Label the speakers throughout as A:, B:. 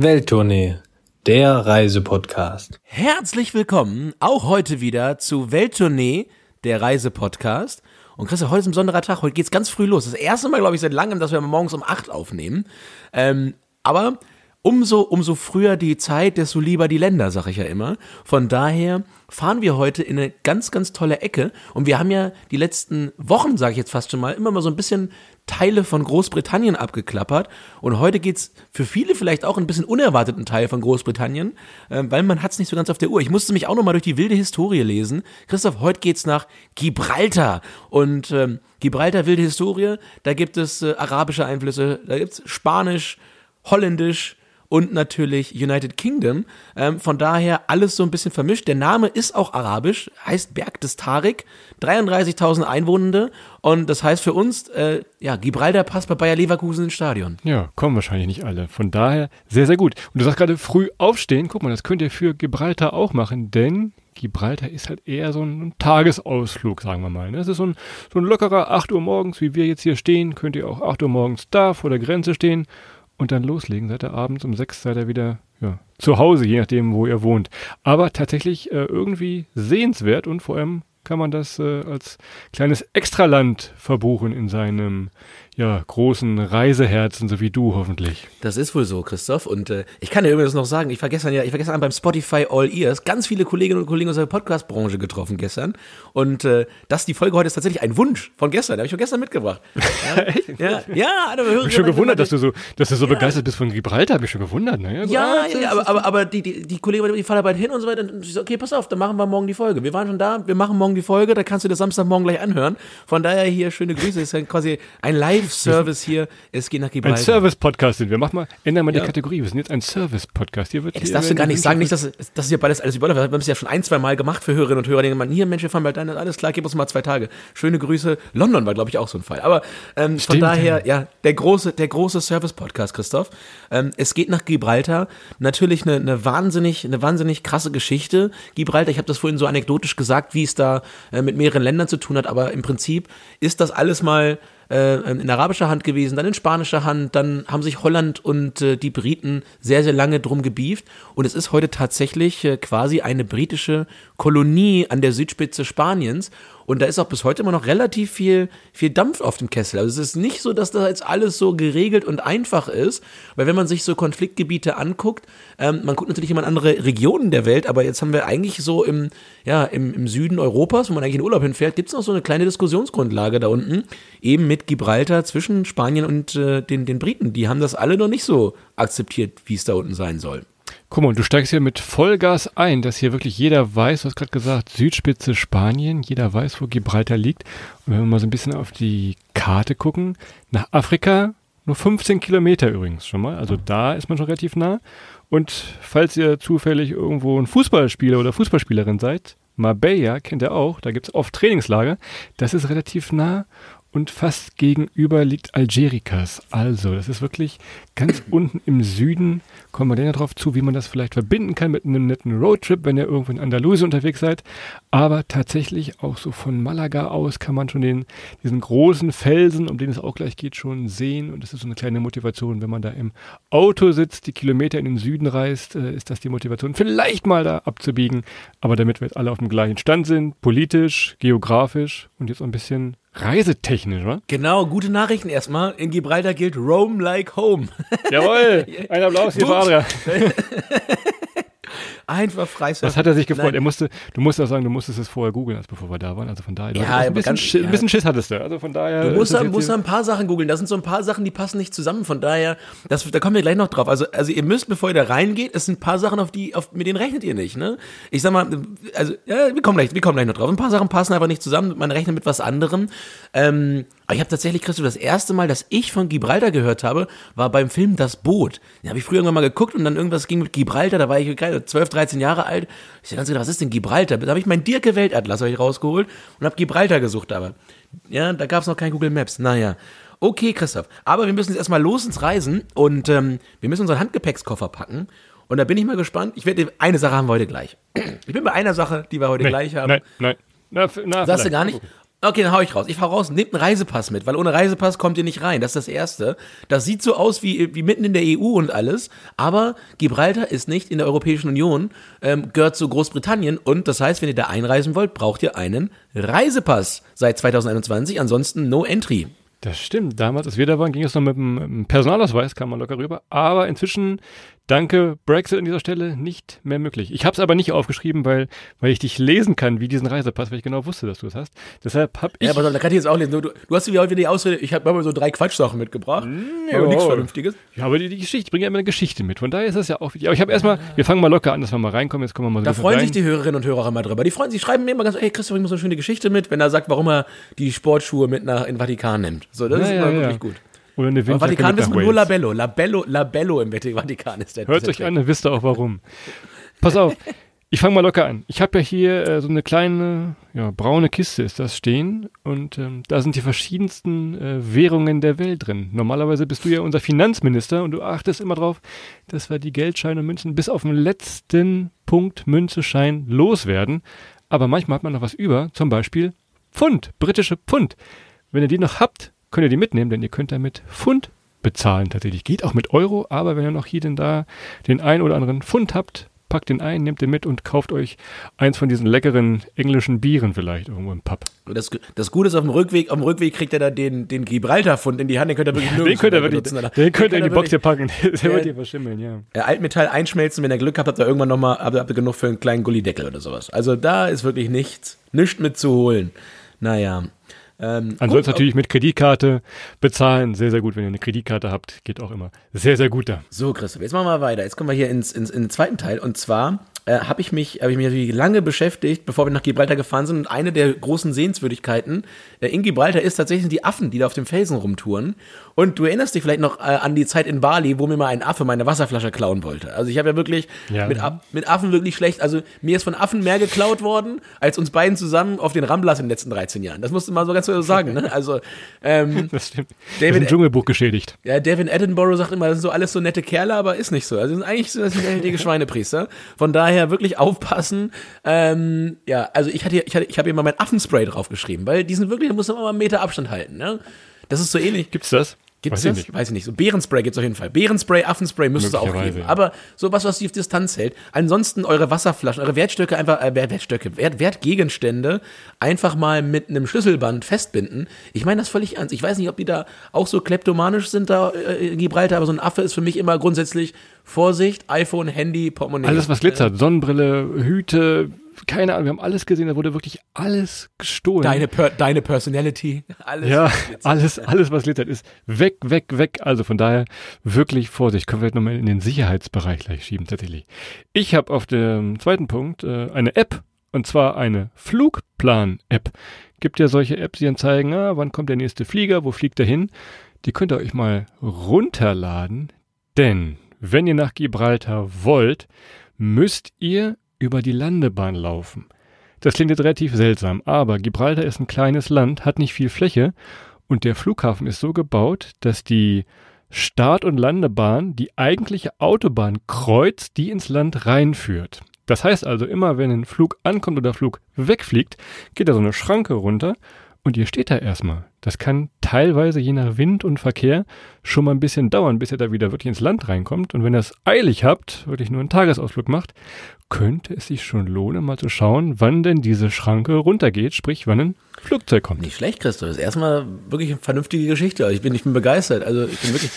A: Welttournee, der Reisepodcast.
B: Herzlich willkommen auch heute wieder zu Welttournee, der Reisepodcast. Und Christoph, heute ist ein besonderer Tag, heute geht's ganz früh los. Das erste Mal, glaube ich, seit langem, dass wir morgens um 8 aufnehmen. Ähm, aber umso, umso früher die Zeit, desto lieber die Länder, sag ich ja immer. Von daher fahren wir heute in eine ganz, ganz tolle Ecke. Und wir haben ja die letzten Wochen, sage ich jetzt fast schon mal, immer mal so ein bisschen Teile von Großbritannien abgeklappert. Und heute geht's für viele vielleicht auch ein bisschen unerwarteten Teil von Großbritannien, äh, weil man hat's nicht so ganz auf der Uhr. Ich musste mich auch noch mal durch die wilde Historie lesen. Christoph, heute geht's nach Gibraltar. Und ähm, Gibraltar, wilde Historie, da gibt es äh, arabische Einflüsse, da gibt's Spanisch, Holländisch, und natürlich United Kingdom. Ähm, von daher alles so ein bisschen vermischt. Der Name ist auch arabisch, heißt Berg des Tarik, 33.000 Einwohnende und das heißt für uns, äh, ja, Gibraltar passt bei Bayer Leverkusen ins Stadion.
C: Ja, kommen wahrscheinlich nicht alle. Von daher sehr, sehr gut. Und du sagst gerade früh aufstehen. Guck mal, das könnt ihr für Gibraltar auch machen, denn Gibraltar ist halt eher so ein Tagesausflug, sagen wir mal. Das ist so ein, so ein lockerer 8 Uhr morgens, wie wir jetzt hier stehen. Könnt ihr auch 8 Uhr morgens da vor der Grenze stehen und dann loslegen. Seid ihr abends um sechs seid ihr wieder ja, zu Hause, je nachdem, wo ihr wohnt. Aber tatsächlich äh, irgendwie sehenswert und vor allem kann man das äh, als kleines Extraland verbuchen in seinem ja, großen Reiseherzen, so wie du hoffentlich.
B: Das ist wohl so, Christoph. Und äh, ich kann dir übrigens noch sagen, ich war gestern ja, ich war gestern beim Spotify All Ears ganz viele Kolleginnen und Kollegen aus der Podcast-Branche getroffen gestern. Und äh, das, die Folge heute ist tatsächlich ein Wunsch von gestern, den habe ich schon gestern mitgebracht.
C: Ja, ja, ja aber ich bin schon gewundert, dass du so, dass du so ja. begeistert bist von Gibraltar, habe ich schon gewundert. Ne?
B: Ja, ja, ja, aber, aber, aber die, die, die Kollegen, die fahren bald hin und so weiter. Und ich so, okay, pass auf, dann machen wir morgen die Folge. Wir waren schon da, wir machen morgen die Folge, da kannst du das Samstagmorgen gleich anhören. Von daher hier schöne Grüße, ist ja quasi ein Live-Service hier es geht nach Gibraltar.
C: Ein Service-Podcast sind wir. Mach mal, ändern mal ja. die Kategorie. Wir sind jetzt ein Service-Podcast.
B: Hier wird Das hier darfst du gar nicht sagen, nicht, dass, das ist ja beides alles über. Wir haben es ja schon ein, zwei Mal gemacht für Hörerinnen und Hörer. Die man hier, Mensch, wir fahren bald ein, alles klar, gib uns mal zwei Tage. Schöne Grüße. London war, glaube ich, auch so ein Fall. Aber ähm, von daher, ja, der große, der große Service-Podcast, Christoph. Ähm, es geht nach Gibraltar. Natürlich eine, eine wahnsinnig, eine wahnsinnig krasse Geschichte. Gibraltar, ich habe das vorhin so anekdotisch gesagt, wie es da äh, mit mehreren Ländern zu tun hat, aber im Prinzip ist das alles mal äh, in arabischer Hand gewesen, dann in spanischer Hand, dann haben sich Holland und äh, die Briten sehr, sehr lange drum gebieft. Und es ist heute tatsächlich äh, quasi eine britische Kolonie an der Südspitze Spaniens und da ist auch bis heute immer noch relativ viel, viel Dampf auf dem Kessel. Also es ist nicht so, dass das jetzt alles so geregelt und einfach ist, weil wenn man sich so Konfliktgebiete anguckt, ähm, man guckt natürlich immer in andere Regionen der Welt, aber jetzt haben wir eigentlich so im, ja, im, im Süden Europas, wo man eigentlich in Urlaub hinfährt, gibt es noch so eine kleine Diskussionsgrundlage da unten, eben mit Gibraltar zwischen Spanien und äh, den, den Briten. Die haben das alle noch nicht so akzeptiert, wie es da unten sein soll.
C: Guck mal, du steigst hier mit Vollgas ein, dass hier wirklich jeder weiß, du hast gerade gesagt, Südspitze Spanien, jeder weiß, wo Gibraltar liegt. Und wenn wir mal so ein bisschen auf die Karte gucken, nach Afrika nur 15 Kilometer übrigens schon mal, also da ist man schon relativ nah. Und falls ihr zufällig irgendwo ein Fußballspieler oder Fußballspielerin seid, Marbella kennt ihr auch, da gibt es oft Trainingslager, das ist relativ nah und fast gegenüber liegt Algerikas. Also, das ist wirklich ganz unten im Süden. Kommen wir dann darauf zu, wie man das vielleicht verbinden kann mit einem netten Roadtrip, wenn ihr irgendwo in Andalusien unterwegs seid. Aber tatsächlich auch so von Malaga aus kann man schon den, diesen großen Felsen, um den es auch gleich geht, schon sehen. Und das ist so eine kleine Motivation, wenn man da im Auto sitzt, die Kilometer in den Süden reist, äh, ist das die Motivation, vielleicht mal da abzubiegen. Aber damit wir jetzt alle auf dem gleichen Stand sind, politisch, geografisch und jetzt auch ein bisschen reisetechnisch, wa?
B: Genau, gute Nachrichten erstmal. In Gibraltar gilt Rome like home.
C: Jawohl, ein Applaus hier für Adrian.
B: Einfach freisurfen.
C: Was hat er sich gefreut? Er musste, du musst auch sagen, du musstest es vorher googeln, als bevor wir da waren. Also von daher, ja, ein, bisschen, ganz, Schiss, ein bisschen Schiss hattest du. Also von daher.
B: Du musst, musst ein paar Sachen googeln. Das sind so ein paar Sachen, die passen nicht zusammen. Von daher, das, da kommen wir gleich noch drauf. Also, also ihr müsst, bevor ihr da reingeht, es sind ein paar Sachen, auf die, auf, mit denen rechnet ihr nicht, ne? Ich sag mal, also, ja, wir kommen gleich, wir kommen gleich noch drauf. Ein paar Sachen passen einfach nicht zusammen. Man rechnet mit was anderem. Ähm, aber ich habe tatsächlich, Christoph, das erste Mal, dass ich von Gibraltar gehört habe, war beim Film Das Boot. Den habe ich früher irgendwann mal geguckt und dann irgendwas ging mit Gibraltar, da war ich 12, 13 Jahre alt. Ich habe ganz gedacht, was ist denn Gibraltar? Da habe ich meinen Dirke Weltatlas ich rausgeholt und habe Gibraltar gesucht, aber ja, da gab es noch kein Google Maps. Naja. Okay, Christoph. Aber wir müssen jetzt erstmal los ins Reisen und ähm, wir müssen unseren Handgepäckskoffer packen. Und da bin ich mal gespannt. Ich werde eine Sache haben wir heute gleich. Ich bin bei einer Sache, die wir heute
C: nein,
B: gleich haben.
C: Nein, nein.
B: Na, na, Sagst du gar nicht? Okay, dann hau ich raus. Ich hau raus, nehmt einen Reisepass mit, weil ohne Reisepass kommt ihr nicht rein. Das ist das Erste. Das sieht so aus wie, wie mitten in der EU und alles, aber Gibraltar ist nicht in der Europäischen Union, ähm, gehört zu Großbritannien und das heißt, wenn ihr da einreisen wollt, braucht ihr einen Reisepass seit 2021, ansonsten no entry.
C: Das stimmt. Damals, als wir da waren, ging es noch mit dem Personalausweis, kam man locker rüber. Aber inzwischen Danke, Brexit an dieser Stelle nicht mehr möglich. Ich habe es aber nicht aufgeschrieben, weil, weil ich dich lesen kann, wie diesen Reisepass, weil ich genau wusste, dass du es hast. Deshalb habe ich.
B: Ja, aber da kann ich jetzt auch lesen. Du, du hast wieder die Ausrede, ich habe mal so drei Quatschsachen mitgebracht, mm, aber nichts Vernünftiges.
C: Ja, aber die, die Geschichte, ich bringe ja immer eine Geschichte mit. Von daher ist das ja auch wichtig. Aber ich habe erstmal, wir fangen mal locker an, dass wir mal reinkommen. Jetzt kommen wir mal so
B: Da freuen rein. sich die Hörerinnen und Hörer immer drüber. Die freuen sich, schreiben mir immer ganz, hey Christoph, ich muss so eine schöne Geschichte mit, wenn er sagt, warum er die Sportschuhe mit nach in den Vatikan nimmt. So, das ja, ist immer ja, wirklich gut.
C: Oder eine
B: Im Vatikan ist nur Labello. Labello, Labello im Vatikan ist der.
C: Hört euch an, dann wisst ihr auch warum. Pass auf, ich fange mal locker an. Ich habe ja hier äh, so eine kleine, ja, braune Kiste ist das stehen und ähm, da sind die verschiedensten äh, Währungen der Welt drin. Normalerweise bist du ja unser Finanzminister und du achtest immer drauf, dass wir die Geldscheine und Münzen bis auf den letzten Punkt Münzeschein loswerden. Aber manchmal hat man noch was über, zum Beispiel Pfund, britische Pfund. Wenn ihr die noch habt, könnt ihr die mitnehmen, denn ihr könnt damit Pfund bezahlen tatsächlich. Geht auch mit Euro, aber wenn ihr noch hier denn da den ein oder anderen Pfund habt, packt den ein, nehmt den mit und kauft euch eins von diesen leckeren englischen Bieren vielleicht irgendwo im Pub.
B: Das, das Gute ist, auf dem Rückweg, auf dem Rückweg kriegt er da den, den Gibraltar-Fund in die Hand, den könnt ihr wirklich
C: ja, Den könnt ihr wirklich, benutzen, den könnt ihr in die Box hier packen, der wird hier verschimmeln, ja.
B: Altmetall einschmelzen, wenn ihr Glück habt, habt ihr irgendwann nochmal, habt, habt ihr genug für einen kleinen Gullideckel oder sowas. Also da ist wirklich nichts, nichts mitzuholen. Naja,
C: ähm, Ansonsten natürlich mit Kreditkarte bezahlen. Sehr, sehr gut, wenn ihr eine Kreditkarte habt. Geht auch immer. Sehr, sehr gut da.
B: So, Christoph, jetzt machen wir weiter. Jetzt kommen wir hier ins, ins, in den zweiten Teil. Und zwar äh, habe ich mich, habe ich mich lange beschäftigt, bevor wir nach Gibraltar gefahren sind. Und eine der großen Sehenswürdigkeiten äh, in Gibraltar ist tatsächlich die Affen, die da auf dem Felsen rumtouren. Und du erinnerst dich vielleicht noch äh, an die Zeit in Bali, wo mir mal ein Affe meine Wasserflasche klauen wollte. Also ich habe ja wirklich ja. Mit, mit Affen wirklich schlecht. Also mir ist von Affen mehr geklaut worden, als uns beiden zusammen auf den Ramblas in den letzten 13 Jahren. Das musst du mal so ganz so sagen. Ne? Also ähm,
C: das stimmt. David, das ist ein Dschungelbuch geschädigt.
B: Ja, David Attenborough sagt immer, das sind so alles so nette Kerle, aber ist nicht so. Also sind eigentlich so das sind richtige Schweinepriester. Von daher wirklich aufpassen. Ähm, ja, also ich hatte, ich hatte, ich habe hier mal mein Affenspray draufgeschrieben, weil die sind wirklich, da muss man mal einen Meter Abstand halten. Ne? Das ist so ähnlich.
C: Gibt's das?
B: Gibt es das? Nicht. Weiß ich nicht. So Bärenspray gibt es auf jeden Fall. Bärenspray, Affenspray müsste es auch geben. Aber sowas, was die auf Distanz hält. Ansonsten eure Wasserflaschen, eure Wertstöcke einfach, äh, Wertstöcke, Wert, Wertgegenstände einfach mal mit einem Schlüsselband festbinden. Ich meine das völlig ernst. Ich weiß nicht, ob die da auch so kleptomanisch sind da äh, in Gibraltar, aber so ein Affe ist für mich immer grundsätzlich Vorsicht, iPhone, Handy, Portemonnaie.
C: Alles, was glitzert. Sonnenbrille, Hüte, keine Ahnung, wir haben alles gesehen, da wurde wirklich alles gestohlen.
B: Deine, per deine Personality,
C: alles. Ja, alles, alles, was glitzert, ist weg, weg, weg. Also von daher wirklich Vorsicht. Können wir vielleicht nochmal in den Sicherheitsbereich gleich schieben, tatsächlich. Ich habe auf dem zweiten Punkt äh, eine App, und zwar eine Flugplan-App. Gibt ja solche Apps, die dann zeigen, ah, wann kommt der nächste Flieger, wo fliegt er hin. Die könnt ihr euch mal runterladen, denn wenn ihr nach Gibraltar wollt, müsst ihr über die Landebahn laufen. Das klingt jetzt relativ seltsam, aber Gibraltar ist ein kleines Land, hat nicht viel Fläche und der Flughafen ist so gebaut, dass die Start- und Landebahn die eigentliche Autobahn kreuzt, die ins Land reinführt. Das heißt also, immer wenn ein Flug ankommt oder Flug wegfliegt, geht da so eine Schranke runter und ihr steht da erstmal. Das kann teilweise je nach Wind und Verkehr schon mal ein bisschen dauern, bis ihr da wieder wirklich ins Land reinkommt. Und wenn ihr es eilig habt, wirklich nur einen Tagesausflug macht, könnte es sich schon lohnen, mal zu schauen, wann denn diese Schranke runtergeht, sprich, wann ein Flugzeug kommt.
B: Nicht schlecht, Christoph. Das ist erstmal wirklich eine vernünftige Geschichte. Ich bin, ich bin begeistert. Also ich bin wirklich.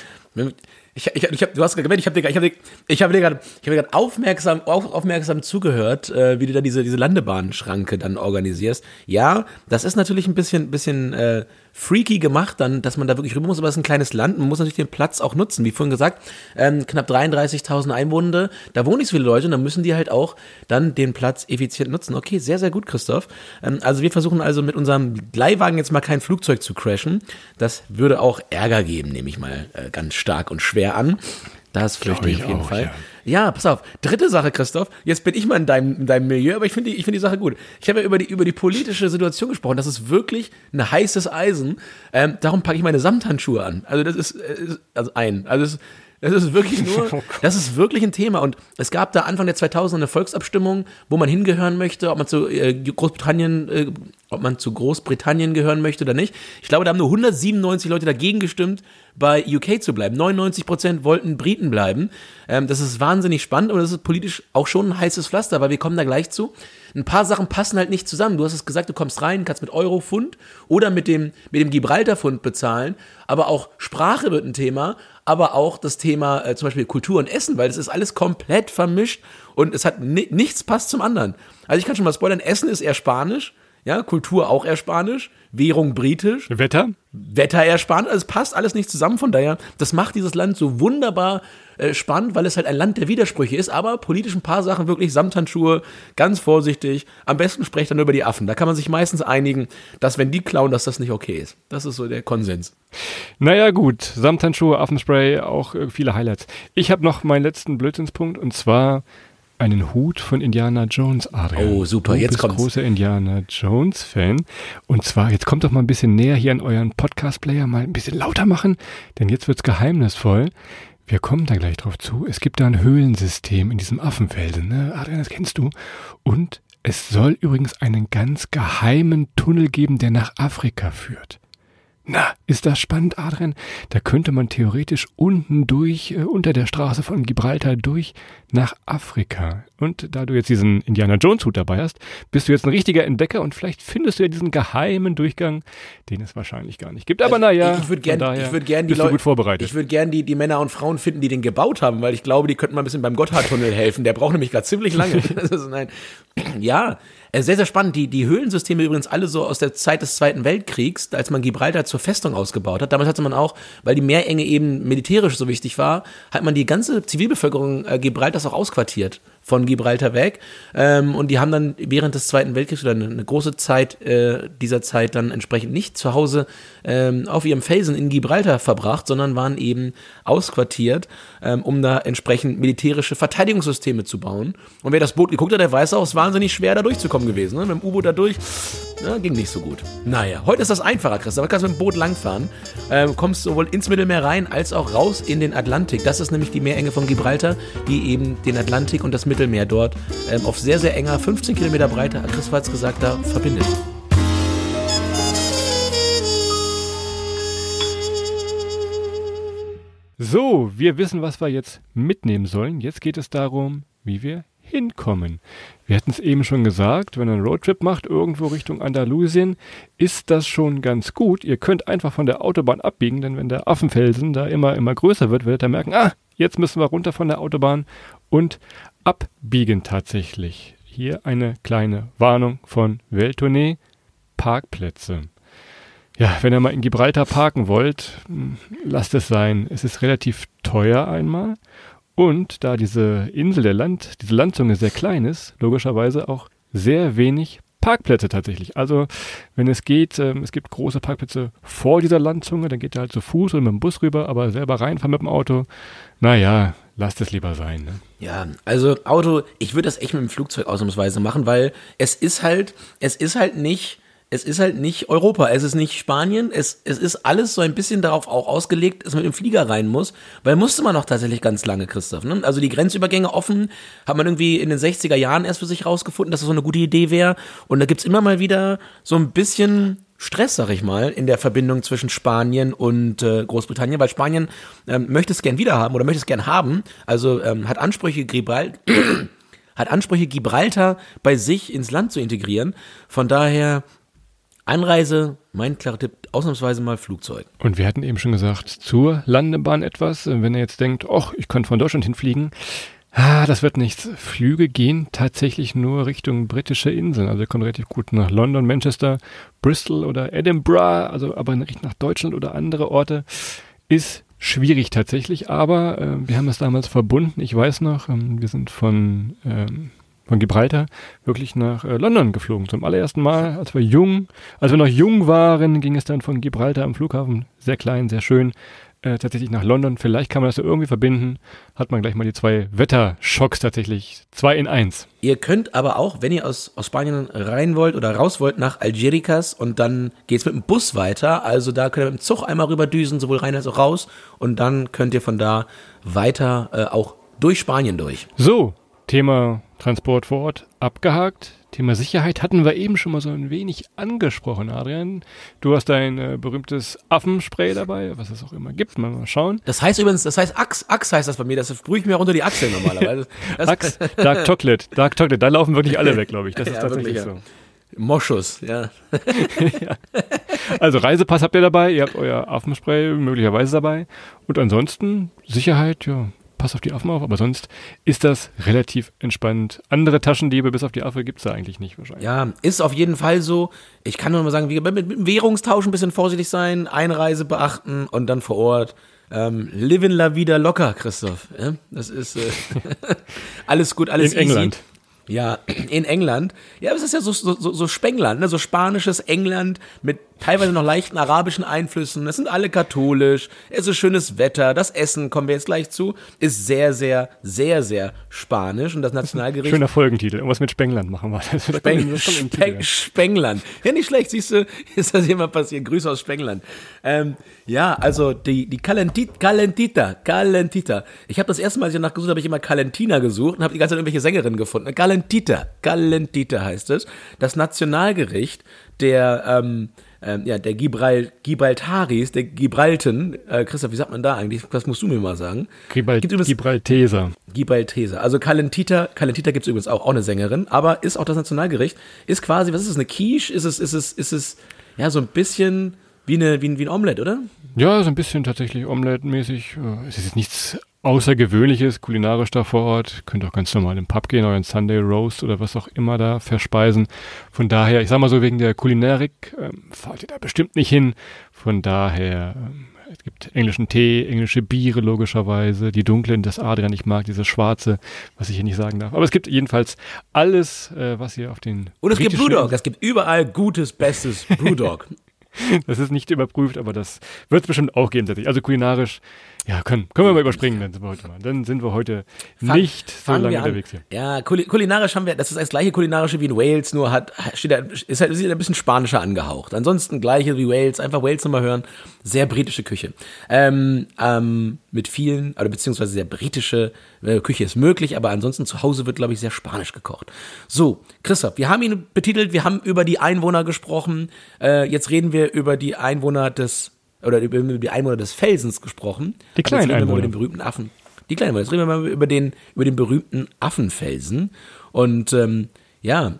B: Ich, ich, ich hab, du hast gemerkt, ich habe dir, ich hab dir, ich hab dir gerade hab aufmerksam, auf, aufmerksam zugehört, äh, wie du da diese, diese Landebahnschranke dann organisierst. Ja, das ist natürlich ein bisschen, bisschen äh, freaky gemacht, dann, dass man da wirklich rüber muss, aber es ist ein kleines Land, man muss natürlich den Platz auch nutzen. Wie vorhin gesagt, ähm, knapp 33.000 Einwohner, da wohnen nicht so viele Leute und dann müssen die halt auch dann den Platz effizient nutzen. Okay, sehr, sehr gut, Christoph. Ähm, also wir versuchen also mit unserem Leihwagen jetzt mal kein Flugzeug zu crashen. Das würde auch Ärger geben, nehme ich mal äh, ganz stark und schwer an. Das fürchte ich auf jeden auch, Fall. Ja. Ja, pass auf. Dritte Sache, Christoph. Jetzt bin ich mal in deinem, in deinem Milieu, aber ich finde die, ich finde die Sache gut. Ich habe ja über die, über die politische Situation gesprochen. Das ist wirklich ein heißes Eisen. Ähm, darum packe ich meine Samthandschuhe an. Also das ist, äh, also ein. Also das Das ist wirklich nur, oh das ist wirklich ein Thema. Und es gab da Anfang der 2000er eine Volksabstimmung, wo man hingehören möchte, ob man zu äh, Großbritannien, äh, ob man zu Großbritannien gehören möchte oder nicht. Ich glaube, da haben nur 197 Leute dagegen gestimmt, bei UK zu bleiben. 99 Prozent wollten Briten bleiben. Ähm, das ist wahnsinnig spannend und das ist politisch auch schon ein heißes Pflaster, weil wir kommen da gleich zu. Ein paar Sachen passen halt nicht zusammen. Du hast es gesagt, du kommst rein, kannst mit Euro, Pfund oder mit dem, mit dem Gibraltar-Pfund bezahlen. Aber auch Sprache wird ein Thema aber auch das Thema äh, zum Beispiel Kultur und Essen, weil das ist alles komplett vermischt und es hat nichts passt zum anderen. Also ich kann schon mal spoilern, Essen ist eher Spanisch, ja, Kultur auch eher Spanisch, Währung britisch.
C: Wetter?
B: Wetter Spanisch, also es passt alles nicht zusammen, von daher, das macht dieses Land so wunderbar äh, spannend, weil es halt ein Land der Widersprüche ist, aber politisch ein paar Sachen wirklich Samthandschuhe, ganz vorsichtig. Am besten sprecht dann über die Affen. Da kann man sich meistens einigen, dass wenn die klauen, dass das nicht okay ist. Das ist so der Konsens.
C: Naja, gut. Samthandschuhe, Affenspray, auch äh, viele Highlights. Ich habe noch meinen letzten Blödsinnspunkt und zwar einen Hut von Indiana Jones, Adrian.
B: Oh, super,
C: du
B: jetzt
C: bist großer Indiana Jones-Fan. Und zwar, jetzt kommt doch mal ein bisschen näher hier an euren Podcast-Player, mal ein bisschen lauter machen, denn jetzt wird's geheimnisvoll. Wir kommen da gleich drauf zu. Es gibt da ein Höhlensystem in diesem Affenfelsen, ne? Adrian, das kennst du. Und es soll übrigens einen ganz geheimen Tunnel geben, der nach Afrika führt. Na, ist das spannend, Adrian? Da könnte man theoretisch unten durch, äh, unter der Straße von Gibraltar durch nach Afrika. Und da du jetzt diesen Indiana Jones Hut dabei hast, bist du jetzt ein richtiger Entdecker und vielleicht findest du ja diesen geheimen Durchgang, den es wahrscheinlich gar nicht gibt. Aber also, naja,
B: ich würde gerne würd gern die Leute,
C: gut vorbereitet.
B: Ich würde gerne die, die Männer und Frauen finden, die den gebaut haben, weil ich glaube, die könnten mal ein bisschen beim Gotthardtunnel helfen. Der braucht nämlich gerade ziemlich lange. ist, nein. Ja, sehr, sehr spannend. Die, die Höhlensysteme übrigens alle so aus der Zeit des Zweiten Weltkriegs, als man Gibraltar zur Festung ausgebaut hat. Damals hatte man auch, weil die Meerenge eben militärisch so wichtig war, hat man die ganze Zivilbevölkerung äh, Gibraltars auch ausquartiert von Gibraltar weg. Ähm, und die haben dann während des Zweiten Weltkriegs oder eine, eine große Zeit äh, dieser Zeit dann entsprechend nicht zu Hause ähm, auf ihrem Felsen in Gibraltar verbracht, sondern waren eben ausquartiert, ähm, um da entsprechend militärische Verteidigungssysteme zu bauen. Und wer das Boot geguckt hat, der weiß auch, es ist wahnsinnig schwer da durchzukommen gewesen. Ne? Mit dem U-Boot da durch, na, ging nicht so gut. Naja, heute ist das einfacher, Christoph. Du kannst mit dem Boot langfahren, ähm, kommst sowohl ins Mittelmeer rein als auch raus in den Atlantik. Das ist nämlich die Meerenge von Gibraltar, die eben den Atlantik und das Mittelmeer dort ähm, auf sehr, sehr enger, 15 Kilometer Breite, Christoph hat es gesagt, da verbindet.
C: So, wir wissen, was wir jetzt mitnehmen sollen. Jetzt geht es darum, wie wir hinkommen. Wir hatten es eben schon gesagt, wenn ihr einen Roadtrip macht, irgendwo Richtung Andalusien, ist das schon ganz gut. Ihr könnt einfach von der Autobahn abbiegen, denn wenn der Affenfelsen da immer, immer größer wird, werdet ihr merken, ah, jetzt müssen wir runter von der Autobahn und abbiegen tatsächlich. Hier eine kleine Warnung von Welttournee. Parkplätze. Ja, wenn ihr mal in Gibraltar parken wollt, hm, lasst es sein. Es ist relativ teuer einmal. Und da diese Insel der Land, diese Landzunge sehr klein ist, logischerweise auch sehr wenig Parkplätze tatsächlich. Also, wenn es geht, ähm, es gibt große Parkplätze vor dieser Landzunge, dann geht ihr halt zu Fuß oder mit dem Bus rüber, aber selber reinfahren mit dem Auto, naja, lasst es lieber sein. Ne?
B: Ja, also Auto, ich würde das echt mit dem Flugzeug ausnahmsweise machen, weil es ist halt, es ist halt nicht es ist halt nicht Europa, es ist nicht Spanien, es, es ist alles so ein bisschen darauf auch ausgelegt, dass man dem Flieger rein muss, weil musste man noch tatsächlich ganz lange, Christoph. Ne? Also die Grenzübergänge offen, hat man irgendwie in den 60er Jahren erst für sich rausgefunden, dass das so eine gute Idee wäre. Und da gibt's immer mal wieder so ein bisschen Stress, sag ich mal, in der Verbindung zwischen Spanien und äh, Großbritannien, weil Spanien ähm, möchte es gern wieder haben oder möchte es gern haben, also ähm, hat Ansprüche Gibraltar hat Ansprüche Gibraltar bei sich ins Land zu integrieren. Von daher Anreise, mein klarer Tipp, ausnahmsweise mal Flugzeug.
C: Und wir hatten eben schon gesagt, zur Landebahn etwas. Wenn ihr jetzt denkt, ach, ich könnte von Deutschland hinfliegen, ah, das wird nichts. Flüge gehen tatsächlich nur Richtung britische Inseln. Also ihr kommt relativ gut nach London, Manchester, Bristol oder Edinburgh, also aber nicht nach Deutschland oder andere Orte. Ist schwierig tatsächlich, aber äh, wir haben es damals verbunden. Ich weiß noch, ähm, wir sind von ähm, von Gibraltar wirklich nach äh, London geflogen. Zum allerersten Mal, als wir jung, als wir noch jung waren, ging es dann von Gibraltar am Flughafen, sehr klein, sehr schön, äh, tatsächlich nach London. Vielleicht kann man das so irgendwie verbinden. Hat man gleich mal die zwei Wetterschocks tatsächlich. Zwei in eins.
B: Ihr könnt aber auch, wenn ihr aus, aus Spanien rein wollt oder raus wollt, nach Algericas und dann geht's mit dem Bus weiter. Also da könnt ihr mit dem Zug einmal rüberdüsen, sowohl rein als auch raus. Und dann könnt ihr von da weiter äh, auch durch Spanien durch.
C: So, Thema Transport vor Ort abgehakt. Thema Sicherheit hatten wir eben schon mal so ein wenig angesprochen, Adrian. Du hast dein äh, berühmtes Affenspray dabei, was es auch immer gibt. Mal, mal schauen.
B: Das heißt übrigens, das heißt Axe, Axe heißt das bei mir, das sprühe ich mir unter die Achseln normalerweise.
C: Axe, Dark Chocolate, Dark Chocolate, da laufen wirklich alle weg, glaube ich. Das ist
B: Ja,
C: tatsächlich
B: wirklich,
C: so.
B: Moschus, ja.
C: Also Reisepass habt ihr dabei, ihr habt euer Affenspray möglicherweise dabei. Und ansonsten Sicherheit, ja, passt auf die Affen auf, aber sonst ist das relativ entspannt. Andere Taschendiebe bis auf die Affe gibt's da eigentlich nicht wahrscheinlich.
B: Ja, ist auf jeden Fall so. Ich kann nur mal sagen, wie, mit, mit dem Währungstausch ein bisschen vorsichtig sein, Einreise beachten und dann vor Ort. Ähm, live in la vida locker, Christoph. Ja, das ist äh, alles gut, alles
C: In England.
B: Easy. Ja, in England. Ja, aber es ist ja so, so, so, so Spengland, ne? so spanisches England mit teilweise noch leichten arabischen Einflüssen. Es sind alle katholisch, es ist schönes Wetter, das Essen, kommen wir jetzt gleich zu, ist sehr, sehr, sehr, sehr spanisch und das Nationalgericht
C: Schöner Folgentitel. Irgendwas mit Spengland machen wir.
B: Speng Speng. Spengland. Ja, nicht schlecht, siehst du, ist das immer passiert. Grüße aus Spengland. Ähm, ja, also die, die Calentita, Calentita, Calentita. Ich habe das erste Mal, als ich danach gesucht habe, ich immer Calentina gesucht und habe die ganze Zeit irgendwelche Sängerinnen gefunden. Calentita, Calentita heißt es. Das Nationalgericht der, ähm, ähm, ja, der Gibral, Gibraltaris, der Gibralten. Äh, Christoph, wie sagt man da eigentlich? Das musst du mir mal sagen.
C: Gibral
B: Gibt übrigens-
C: Gibralteser.
B: Gibaltese. Also Calentita, Calentita gibt es übrigens auch, auch eine Sängerin, aber ist auch das Nationalgericht. Ist quasi, was ist es, eine Quiche? Ist es, ist es, ist es, ja, so ein bisschen wie, eine, wie, ein, wie ein Omelette, oder?
C: Ja, so ein bisschen tatsächlich Omelette-mäßig. Äh, Es ist jetzt nichts Außergewöhnliches, kulinarisch da vor Ort. Könnt auch ganz normal im Pub gehen, euren Sunday Roast oder was auch immer da verspeisen. Von daher, ich sag mal so, wegen der Kulinarik ähm, fahrt ihr da bestimmt nicht hin. Von daher, ähm, es gibt englischen Tee, englische Biere logischerweise, die dunklen, das Adrian nicht mag, diese schwarze, was ich hier nicht sagen darf. Aber es gibt jedenfalls alles, äh, was ihr auf den
B: Und es gibt Brewdog. Es gibt überall gutes, bestes Brewdog.
C: Das ist nicht überprüft, aber das wird es bestimmt auch geben. Also kulinarisch, ja, können, können wir mal überspringen, dann sind wir heute mal. Dann sind wir heute
B: Fang-
C: nicht so lange unterwegs hier.
B: Ja, kuli kulinarisch haben wir, das ist das gleiche kulinarische wie in Wales, nur hat, steht da, ist halt ein bisschen spanischer angehaucht. Ansonsten gleiche wie Wales, einfach Wales nochmal hören. Sehr britische Küche. Ähm, ähm, mit vielen, oder beziehungsweise sehr britische äh, Küche ist möglich, aber ansonsten zu Hause wird, glaube ich, sehr spanisch gekocht. So, Christoph, wir haben ihn betitelt, wir haben über die Einwohner gesprochen, äh, jetzt reden wir über die Einwohner des, oder über die Einwohner des Felsens gesprochen.
C: Die kleinen
B: Jetzt reden wir mal
C: Einwohner.
B: Über den berühmten Affen. Die kleinen, jetzt reden wir mal über den, über den berühmten Affenfelsen. Und ähm, ja,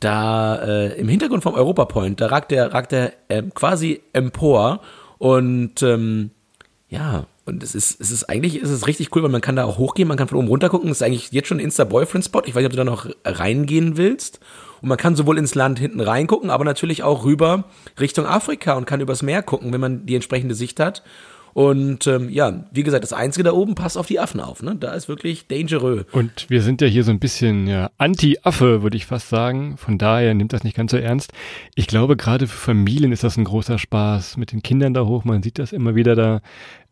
B: da äh, im Hintergrund vom Europapoint, da ragt der, ragt der ähm, quasi empor und ähm, ja, und es ist, es ist eigentlich, es ist richtig cool, weil man kann da auch hochgehen, man kann von oben runter gucken. Es ist eigentlich jetzt schon ein Insta-Boyfriend-Spot. Ich weiß nicht, ob du da noch reingehen willst. Und man kann sowohl ins Land hinten reingucken, aber natürlich auch rüber Richtung Afrika und kann übers Meer gucken, wenn man die entsprechende Sicht hat. Und ähm, ja, wie gesagt, das Einzige da oben passt auf die Affen auf. Ne? Da ist wirklich dangereux.
C: Und wir sind ja hier so ein bisschen ja, Anti-Affe, würde ich fast sagen. Von daher nimmt das nicht ganz so ernst. Ich glaube, gerade für Familien ist das ein großer Spaß. Mit den Kindern da hoch, man sieht das immer wieder da.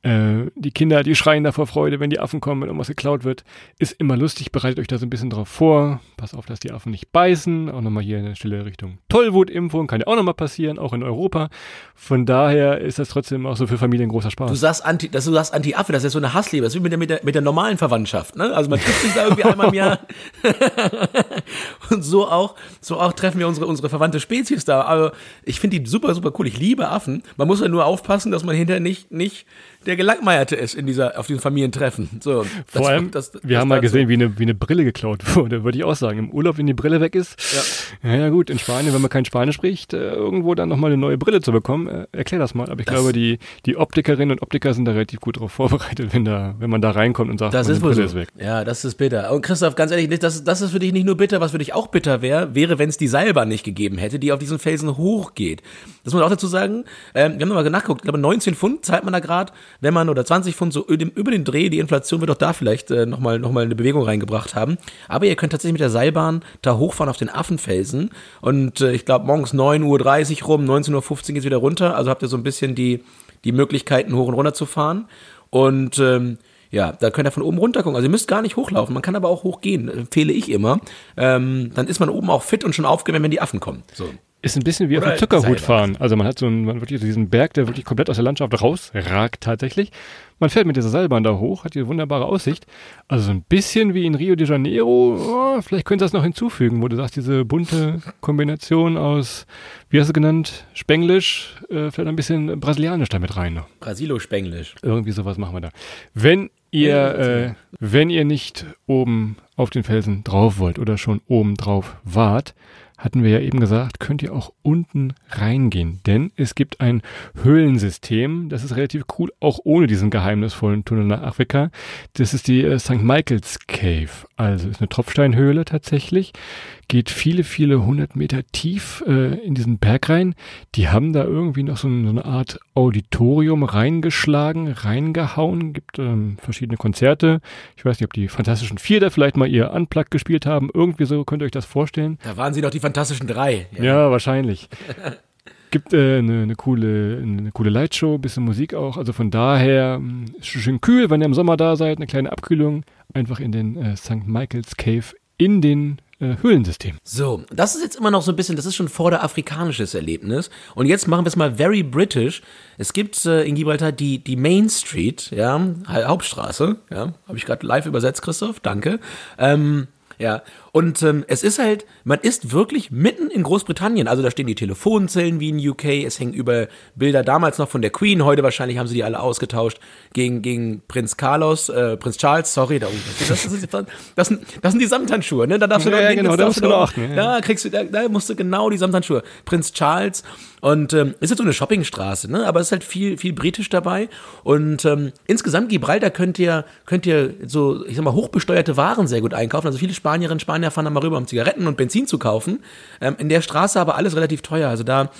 C: Äh, die Kinder, die schreien da vor Freude, wenn die Affen kommen, wenn irgendwas geklaut wird. Ist immer lustig, bereitet euch da so ein bisschen drauf vor. Pass auf, dass die Affen nicht beißen. Auch nochmal hier in der Stelle Richtung Tollwutimpfung. Kann ja auch nochmal passieren, auch in Europa. Von daher ist das trotzdem auch so für Familien großer Spaß.
B: Du sagst Anti, dass du sagst Anti-Affe, das ist so eine Hassliebe. Das ist wie mit der, mit der, mit der normalen Verwandtschaft. Ne? Also man trifft sich da irgendwie einmal im Jahr. Und so auch, so auch treffen wir unsere, unsere verwandte Spezies da. Aber ich finde die super, super cool. Ich liebe Affen. Man muss ja nur aufpassen, dass man hinterher nicht, nicht der Gelackmeierte ist in dieser, auf diesen Familientreffen. So, das-
C: Vor allem,
B: das- das
C: wir haben mal gesehen, wie eine, wie eine Brille geklaut wurde, würde ich auch sagen. Im Urlaub, wenn die Brille weg ist. Ja. ja, gut, in Spanien, wenn man kein Spanisch spricht, äh, irgendwo dann nochmal eine neue Brille zu bekommen. Äh, erklär das mal. Aber ich
B: Das-
C: glaube, die, die Optikerinnen und Optiker sind da relativ gut drauf vorbereitet, wenn da, wenn man da reinkommt und sagt,
B: Das ist
C: Brille
B: so.
C: ist weg.
B: Ja, das ist bitter. Und Christoph, ganz ehrlich, das, das ist für dich nicht nur bitter, was für dich auch bitter wäre, wäre, wenn es die Seilbahn nicht gegeben hätte, die auf diesen Felsen hochgeht. Das muss man auch dazu sagen. Ähm, wir haben nochmal nachgeguckt. Ich glaube, 19 Pfund zahlt man da gerade wenn man, oder 20 Pfund, so über den Dreh, die Inflation wird auch da vielleicht äh, nochmal noch mal eine Bewegung reingebracht haben. Aber ihr könnt tatsächlich mit der Seilbahn da hochfahren auf den Affenfelsen. Und äh, ich glaube, morgens 9.30 Uhr rum, 19.15 Uhr geht's wieder runter. Also habt ihr so ein bisschen die, die Möglichkeiten, hoch und runter zu fahren. Und ähm, ja, da könnt ihr von oben runter gucken. Also ihr müsst gar nicht hochlaufen, man kann aber auch hochgehen, empfehle ich immer. Ähm, dann ist man oben auch fit und schon aufgewärmt, wenn die Affen kommen. So.
C: Ist ein bisschen wie Oder auf dem Zuckerhut fahren. Also man hat so einen, man wirklich diesen Berg, der wirklich komplett aus der Landschaft rausragt tatsächlich. Man fährt mit dieser Seilbahn da hoch, hat diese wunderbare Aussicht. Also so ein bisschen wie in Rio de Janeiro. Oh, vielleicht können Sie das noch hinzufügen, wo du sagst, diese bunte Kombination aus, wie hast du genannt, Spenglisch, äh, vielleicht ein bisschen brasilianisch damit rein. Noch.
B: Brasilo-Spenglisch.
C: Irgendwie sowas machen wir da. Wenn ihr, äh, wenn ihr nicht oben auf den Felsen drauf wollt oder schon oben drauf wart, hatten wir ja eben gesagt, könnt ihr auch unten reingehen. Denn es gibt ein Höhlensystem, das ist relativ cool, auch ohne diesen geheimnisvollen Tunnel nach Afrika. Das ist die äh, St. Michael's Cave. Also ist eine Tropfsteinhöhle tatsächlich geht viele, viele hundert Meter tief äh, in diesen Berg rein. Die haben da irgendwie noch so, so eine Art Auditorium reingeschlagen, reingehauen, gibt ähm, verschiedene Konzerte. Ich weiß nicht, ob die Fantastischen Vier da vielleicht mal ihr Unplugged gespielt haben. Irgendwie so könnt ihr euch das vorstellen.
B: Da waren sie doch die Fantastischen Drei.
C: Ja, ja wahrscheinlich. gibt äh, eine, eine coole eine coole Lightshow, bisschen Musik auch. Also von daher hm, ist schön kühl, wenn ihr im Sommer da seid, eine kleine Abkühlung. Einfach in den äh, St. Michael's Cave in den äh, Höhlensystem.
B: So, das ist jetzt immer noch so ein bisschen, das ist schon vor der afrikanisches Erlebnis. Und jetzt machen wir es mal very British. Es gibt äh, in Gibraltar die, die Main Street, ja, Hauptstraße, ja, habe ich gerade live übersetzt, Christoph, danke. Ähm, ja, und ähm, es ist halt, man ist wirklich mitten in Großbritannien. Also da stehen die Telefonzellen wie in UK, es hängen über Bilder damals noch von der Queen, heute wahrscheinlich haben sie die alle ausgetauscht gegen, gegen Prinz Carlos, äh, Prinz Charles, sorry, da das, das, das, sind, das sind die Samthandschuhe, ne? Da darfst du
C: ja,
B: ja,
C: genau, da musst du noch achten. Ja.
B: Da kriegst du, da, da musst du genau die Samthandschuhe. Prinz Charles und ähm, ist jetzt so eine Shoppingstraße, ne? Aber es ist halt viel, viel britisch dabei. Und ähm, insgesamt Gibraltar könnt ihr, könnt ihr so, ich sag mal, hochbesteuerte Waren sehr gut einkaufen. Also viele Spanierinnen und Spanier fahren da mal rüber, um Zigaretten und Benzin zu kaufen. Ähm, in der Straße aber alles relativ teuer. Also da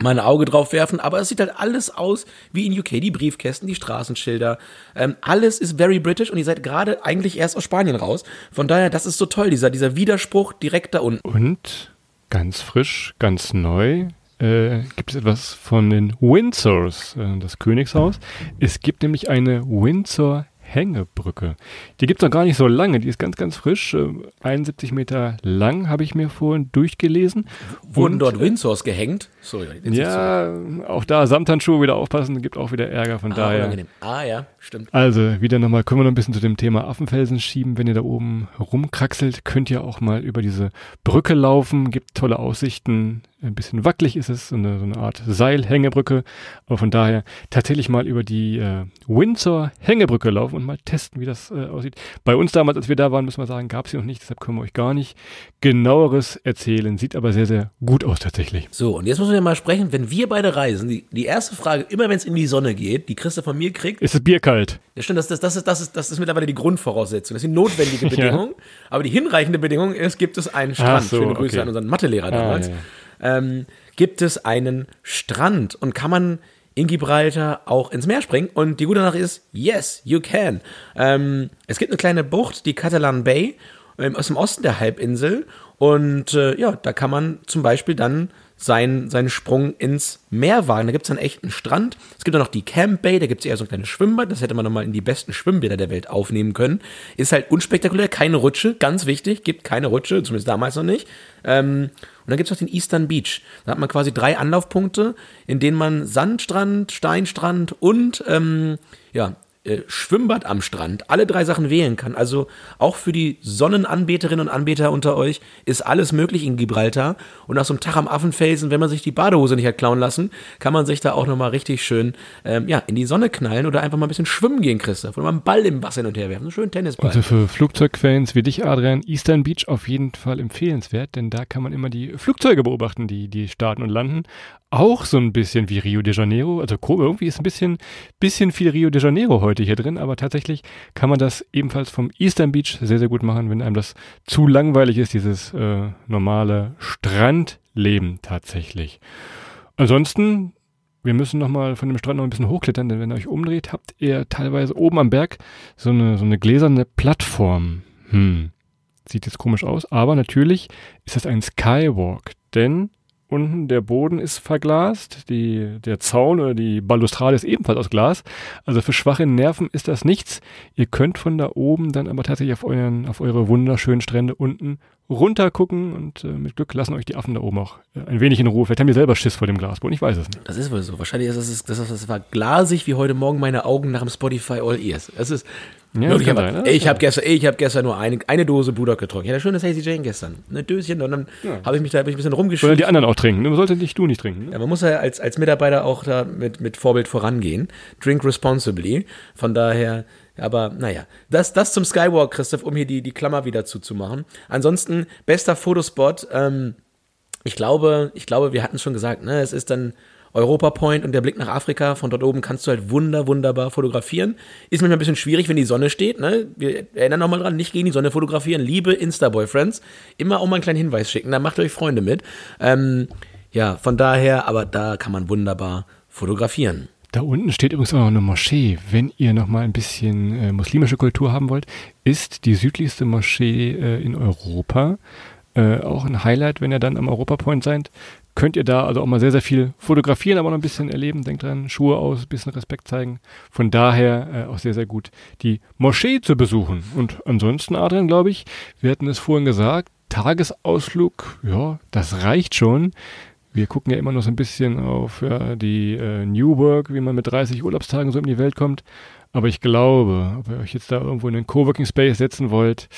B: mal ein Auge drauf werfen, aber es sieht halt alles aus wie in UK, die Briefkästen, die Straßenschilder, ähm, alles ist very British und ihr seid gerade eigentlich erst aus Spanien raus. Von daher, das ist so toll, dieser, dieser Widerspruch direkt da unten.
C: Und ganz frisch, ganz neu, äh, gibt es etwas von den Windsors, äh, das Königshaus. Es gibt nämlich eine Windsor Hängebrücke. Die gibt es noch gar nicht so lange, die ist ganz, ganz frisch. 71 äh, Meter lang, habe ich mir vorhin durchgelesen.
B: Wurden Und, dort äh, Windsors gehängt?
C: Sorry, ja, auch da Samthandschuhe wieder aufpassen, gibt auch wieder Ärger, von ah, daher.
B: Unangenehm. Ah ja, stimmt.
C: Also, wieder nochmal, können wir noch ein bisschen zu dem Thema Affenfelsen schieben. Wenn ihr da oben rumkraxelt, könnt ihr auch mal über diese Brücke laufen, gibt tolle Aussichten ein bisschen wackelig ist es, so eine, so eine Art Seilhängebrücke. Aber von daher tatsächlich mal über die äh, Windsor-Hängebrücke laufen und mal testen, wie das äh, aussieht. Bei uns damals, als wir da waren, müssen wir sagen, gab es sie noch nicht, deshalb können wir euch gar nicht genaueres erzählen. Sieht aber sehr, sehr gut aus tatsächlich.
B: So, und jetzt müssen wir mal sprechen, wenn wir beide reisen, die, die erste Frage, immer wenn es in die Sonne geht, die Christa von mir kriegt.
C: Ist das Bier kalt?
B: Ja, stimmt, das, das, das, ist, das, ist, das ist mittlerweile die Grundvoraussetzung. Das ist die notwendige Bedingung. ja. Aber die hinreichende Bedingung ist, gibt es einen Strand. So, Schöne Grüße okay. an unseren Mathelehrer damals. Ah, ja ähm, gibt es einen Strand und kann man in Gibraltar auch ins Meer springen. Und die gute Nachricht ist, yes, you can. Ähm, es gibt eine kleine Bucht, die Catalan Bay, ähm, aus dem Osten der Halbinsel. Und äh, ja, da kann man zum Beispiel dann sein, seinen Sprung ins Meer wagen. Da gibt es einen echten Strand. Es gibt auch noch die Camp Bay, da gibt es eher so ein kleines Schwimmbad. Das hätte man nochmal in die besten Schwimmbäder der Welt aufnehmen können. Ist halt unspektakulär, keine Rutsche, ganz wichtig, gibt keine Rutsche, zumindest damals noch nicht. Ähm, und dann gibt es noch den Eastern Beach. Da hat man quasi drei Anlaufpunkte, in denen man Sandstrand, Steinstrand und ähm, ja, äh, Schwimmbad am Strand alle drei Sachen wählen kann. Also auch für die Sonnenanbeterinnen und Anbeter unter euch ist alles möglich in Gibraltar. Und nach so einem Tag am Affenfelsen, wenn man sich die Badehose nicht hat klauen lassen, kann man sich da auch nochmal richtig schön ähm, ja, in die Sonne knallen oder einfach mal ein bisschen schwimmen gehen, Christoph. Oder mal einen Ball im Wasser hin und her werfen. So schön Tennisball.
C: Also für Flugzeugfans wie dich, Adrian, Eastern Beach auf jeden Fall empfehlenswert, denn da kann man immer die Flugzeuge beobachten, die, die starten und landen auch so ein bisschen wie Rio de Janeiro. Also irgendwie ist ein bisschen, bisschen viel Rio de Janeiro heute hier drin, aber tatsächlich kann man das ebenfalls vom Eastern Beach sehr, sehr gut machen, wenn einem das zu langweilig ist, dieses äh, normale Strandleben tatsächlich. Ansonsten wir müssen nochmal von dem Strand noch ein bisschen hochklettern, denn wenn ihr euch umdreht, habt ihr teilweise oben am Berg so eine, so eine gläserne Plattform. Hm. Sieht jetzt komisch aus, aber natürlich ist das ein Skywalk, denn unten der Boden ist verglast, die, der Zaun oder die Balustrade ist ebenfalls aus Glas. Also für schwache Nerven ist das nichts. Ihr könnt von da oben dann aber tatsächlich auf, euren, auf eure wunderschönen Strände unten runter gucken und äh, mit Glück lassen euch die Affen da oben auch äh, ein wenig in Ruhe. Vielleicht haben die selber Schiss vor dem Glasboden, ich weiß es nicht.
B: Das ist wohl so. Wahrscheinlich ist es, das, das, das war glasig wie heute Morgen meine Augen nach dem Spotify All Ears. Es ist ja, wirklich, aber, sein, ich habe gestern, ich gestern nur eine, eine Dose Budok getrunken. Ich hatte schönes Hazy Jane gestern. Ein Döschen und dann ja. habe ich mich da hab ich ein bisschen rumgeschüttet.
C: Sollen die anderen auch trinken? Man sollte nicht du nicht trinken. Ne?
B: Ja, man muss ja als, als Mitarbeiter auch da mit, mit Vorbild vorangehen. Drink responsibly. Von daher, aber naja, das, das zum Skywalk, Christoph, um hier die, die Klammer wieder zuzumachen. Ansonsten, bester Fotospot. Ähm, ich glaube, ich glaube, wir hatten es schon gesagt, ne? Es ist dann Europa Point und der Blick nach Afrika. Von dort oben kannst du halt wunder, wunderbar fotografieren. Ist manchmal ein bisschen schwierig, wenn die Sonne steht. Ne? Wir erinnern nochmal dran, nicht gegen die Sonne fotografieren. Liebe Insta-Boyfriends, immer auch mal einen kleinen Hinweis schicken. Da macht euch Freunde mit. Ähm, ja, von daher, aber da kann man wunderbar fotografieren.
C: Da unten steht übrigens auch noch eine Moschee. Wenn ihr noch mal ein bisschen äh, muslimische Kultur haben wollt, ist die südlichste Moschee äh, in Europa. Äh, auch ein Highlight, wenn ihr dann am Europa Point seid könnt ihr da also auch mal sehr, sehr viel fotografieren, aber noch ein bisschen erleben. Denkt dran, Schuhe aus, ein bisschen Respekt zeigen. Von daher äh, auch sehr, sehr gut, die Moschee zu besuchen. Und ansonsten, Adrian, glaube ich, wir hatten es vorhin gesagt, Tagesausflug, ja, das reicht schon. Wir gucken ja immer noch so ein bisschen auf ja, die äh, New Work, wie man mit 30 Urlaubstagen so in die Welt kommt. Aber ich glaube, ob ihr euch jetzt da irgendwo in einen Coworking Space setzen wollt,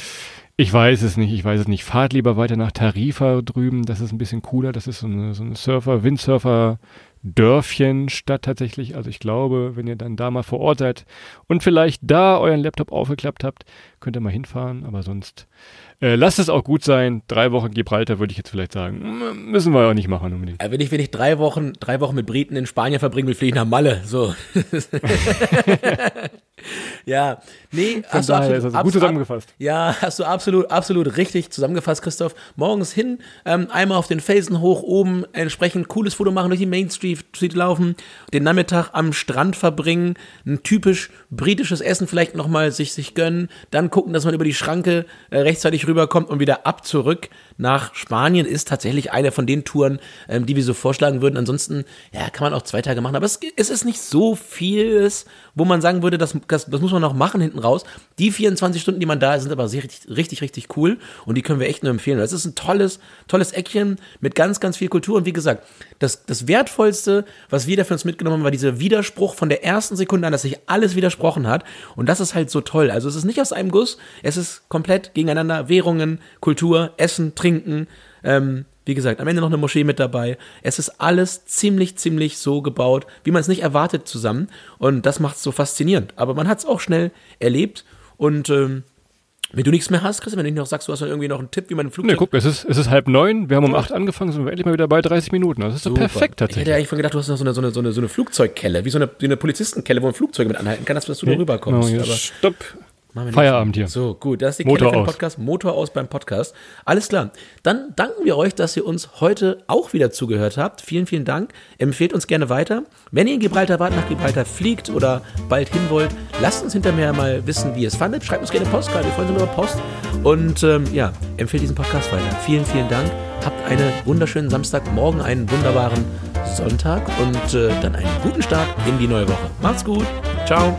C: ich weiß es nicht, ich weiß es nicht. Fahrt lieber weiter nach Tarifa drüben, das ist ein bisschen cooler. Das ist so eine, so eine Surfer, Windsurfer, Dörfchen Stadt tatsächlich. Also ich glaube, wenn ihr dann da mal vor Ort seid und vielleicht da euren Laptop aufgeklappt habt, könnt ihr mal hinfahren. Aber sonst äh, lasst es auch gut sein. Drei Wochen Gibraltar würde ich jetzt vielleicht sagen. Müssen wir auch nicht machen unbedingt.
B: Wenn ich, wenn ich drei Wochen, drei Wochen mit Briten in Spanien verbringen will, fliege ich nach Malle. So. ja, nee,
C: Von hast du absolut, das gut zusammengefasst.
B: Ja, hast du absolut, absolut richtig zusammengefasst, Christoph. Morgens hin, ähm, einmal auf den Felsen hoch oben, entsprechend cooles Foto machen, durch die Main Street, Street laufen, den Nachmittag am Strand verbringen, ein typisch britisches Essen vielleicht nochmal sich, sich gönnen, dann gucken, dass man über die Schranke äh, rechtzeitig rüberkommt und wieder ab zurück nach Spanien ist tatsächlich eine von den Touren, ähm, die wir so vorschlagen würden. Ansonsten, ja, kann man auch zwei Tage machen, aber es, es ist nicht so vieles, wo man sagen würde, das, das, das muss man noch machen hinten raus. Die 24 Stunden, die man da ist, sind aber richtig, richtig, richtig cool und die können wir echt nur empfehlen. Das ist ein tolles, tolles Eckchen mit ganz, ganz viel Kultur und wie gesagt, das, das Wertvollste, was wir dafür uns mitgenommen haben, war dieser Widerspruch von der ersten Sekunde an, dass sich alles widersprochen hat und das ist halt so toll. Also es ist nicht aus einem Guss, es ist komplett gegeneinander, Währungen, Kultur, Essen, Trinken, ähm, wie gesagt, am Ende noch eine Moschee mit dabei. Es ist alles ziemlich, ziemlich so gebaut, wie man es nicht erwartet zusammen. Und das macht es so faszinierend. Aber man hat es auch schnell erlebt. Und ähm, wenn du nichts mehr hast, Christian, wenn du nicht noch sagst, du hast dann irgendwie noch einen Tipp, wie man ein Flugzeug...
C: Nee, guck, es ist, es ist halb neun, wir haben um acht angefangen, sind wir endlich mal wieder bei 30 Minuten. Das ist doch perfekt tatsächlich.
B: Ich hätte eigentlich von gedacht, du hast noch so eine, so eine, so eine, so Flugzeugkelle, wie so eine, wie eine Polizistenkelle, wo man Flugzeuge mit anhalten kann, dass du da rüberkommst.
C: No, stopp, Feierabend hier.
B: So, gut, das ist die
C: Motor aus.
B: Podcast. Motor aus beim Podcast. Alles klar. Dann danken wir euch, dass ihr uns heute auch wieder zugehört habt. Vielen, vielen Dank. Empfehlt uns gerne weiter. Wenn ihr in Gibraltar wart, nach Gibraltar fliegt oder bald hin wollt, lasst uns hinterher mal wissen, wie ihr es fandet. Schreibt uns gerne Postkarte. Wir freuen uns über Post. Und ähm, ja, empfehlt diesen Podcast weiter. Vielen, vielen Dank. Habt einen wunderschönen Samstag, morgen einen wunderbaren Sonntag und äh, dann einen guten Start in die neue Woche. Macht's gut. Ciao.